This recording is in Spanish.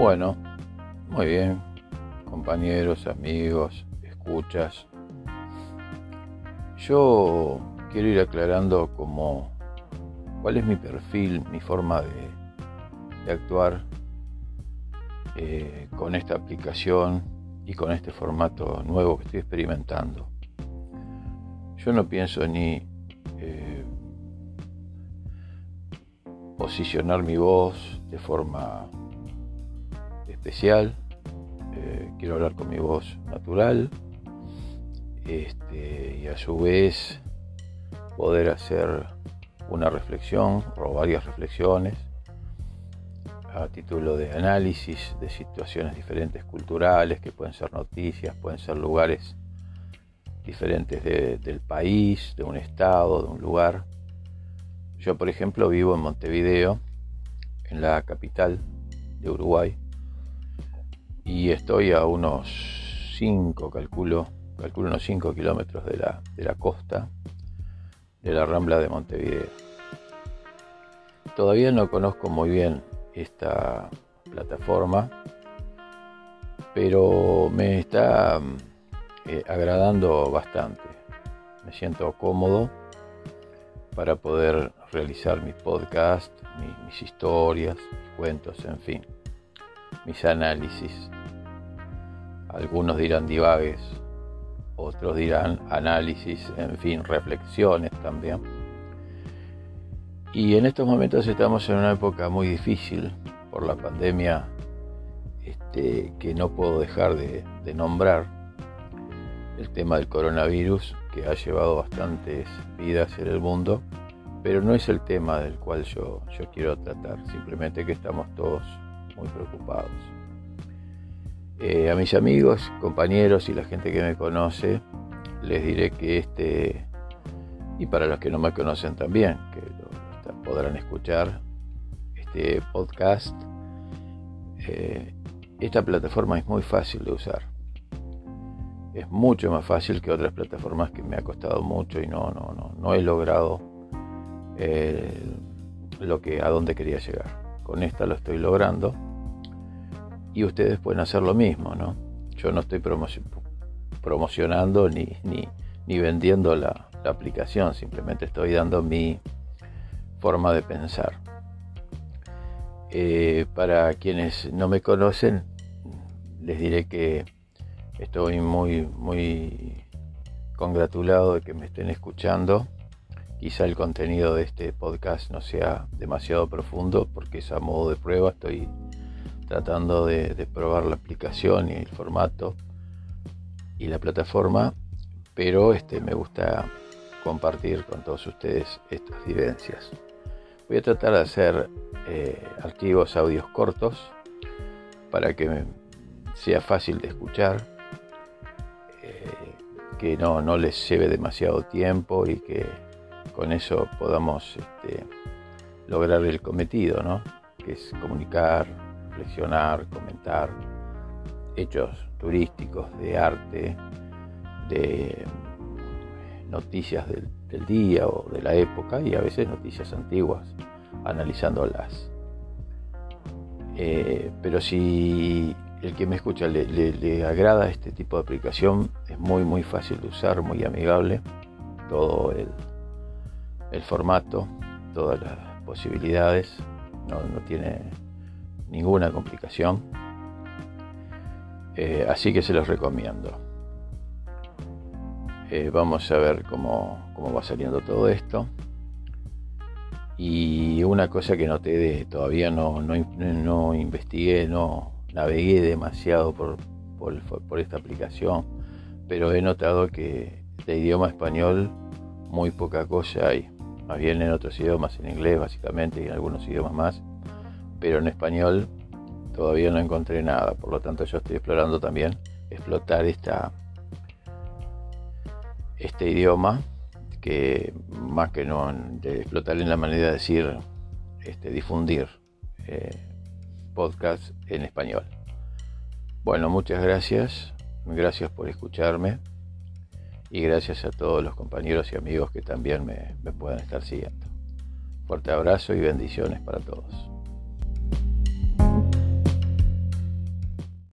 Bueno, muy bien, compañeros, amigos, escuchas. Yo quiero ir aclarando como cuál es mi perfil, mi forma de, actuar eh, con esta aplicación y con este formato nuevo que estoy experimentando. Yo no pienso ni eh, posicionar mi voz de forma especial. Eh, quiero hablar con mi voz natural este, y a su vez poder hacer una reflexión o varias reflexiones a título de análisis de situaciones diferentes culturales que pueden ser noticias, pueden ser lugares diferentes del país, de un estado, de un lugar. Yo, por ejemplo, vivo en Montevideo, en la capital de Uruguay, y estoy a unos 5, calculo, calculo unos 5 kilómetros de la, de la costa de la Rambla de Montevideo. Todavía no conozco muy bien esta plataforma, pero me está eh, agradando bastante. Me siento cómodo para poder realizar mis podcasts, mis, historias, mis cuentos, en fin, mis análisis. Algunos dirán divagues, otros dirán análisis, en fin, reflexiones también. Y en estos momentos estamos en una época muy difícil por la pandemia este, que no puedo dejar de nombrar el tema del coronavirus que ha llevado bastantes vidas en el mundo, pero no es el tema del cual yo, yo quiero tratar, simplemente que estamos todos muy preocupados. Eh, a mis amigos, compañeros y la gente que me conoce, les diré que este, y para los que no me conocen también, que podrán escuchar, este podcast, eh, esta plataforma es muy fácil de usar es mucho más fácil que otras plataformas que me ha costado mucho y no, no, no, no he logrado eh, lo que a donde quería llegar. Con esta lo estoy logrando y ustedes pueden hacer lo mismo, ¿no? Yo no estoy promocionando ni, ni, vendiendo la, aplicación, simplemente estoy dando mi forma de pensar. Eh, para quienes no me conocen, les diré que Estoy muy, muy congratulado de que me estén escuchando. Quizá el contenido de este podcast no sea demasiado profundo porque es a modo de prueba. Estoy tratando de, probar la aplicación y el formato y la plataforma, pero este, me gusta compartir con todos ustedes estas vivencias. Voy a tratar de hacer eh, archivos audios cortos para que sea fácil de escuchar que no, no les lleve demasiado tiempo y que con eso podamos este, lograr el cometido, ¿no? que es comunicar, reflexionar, comentar hechos turísticos, de arte, de noticias del, día o de la época y a veces noticias antiguas, analizándolas. Eh, pero si el que me escucha le, agrada este tipo de aplicación, es muy muy fácil de usar, muy amigable, todo el, formato, todas las posibilidades, no, tiene ninguna complicación, eh, así que se los recomiendo. Eh, vamos a ver cómo, cómo, va saliendo todo esto. Y una cosa que noté todavía no, no, no investigué, no, navegué demasiado por, por, esta aplicación, pero he notado que de idioma español muy poca cosa hay. Más bien en otros idiomas, en inglés básicamente y en algunos idiomas más, pero en español todavía no encontré nada. Por lo tanto, yo estoy explorando también explotar este idioma que más que no de explotar en la manera de decir este, difundir eh, podcast en español. Bueno, muchas gracias, gracias por escucharme y gracias a todos los compañeros y amigos que también me, me puedan estar siguiendo. Fuerte abrazo y bendiciones para todos.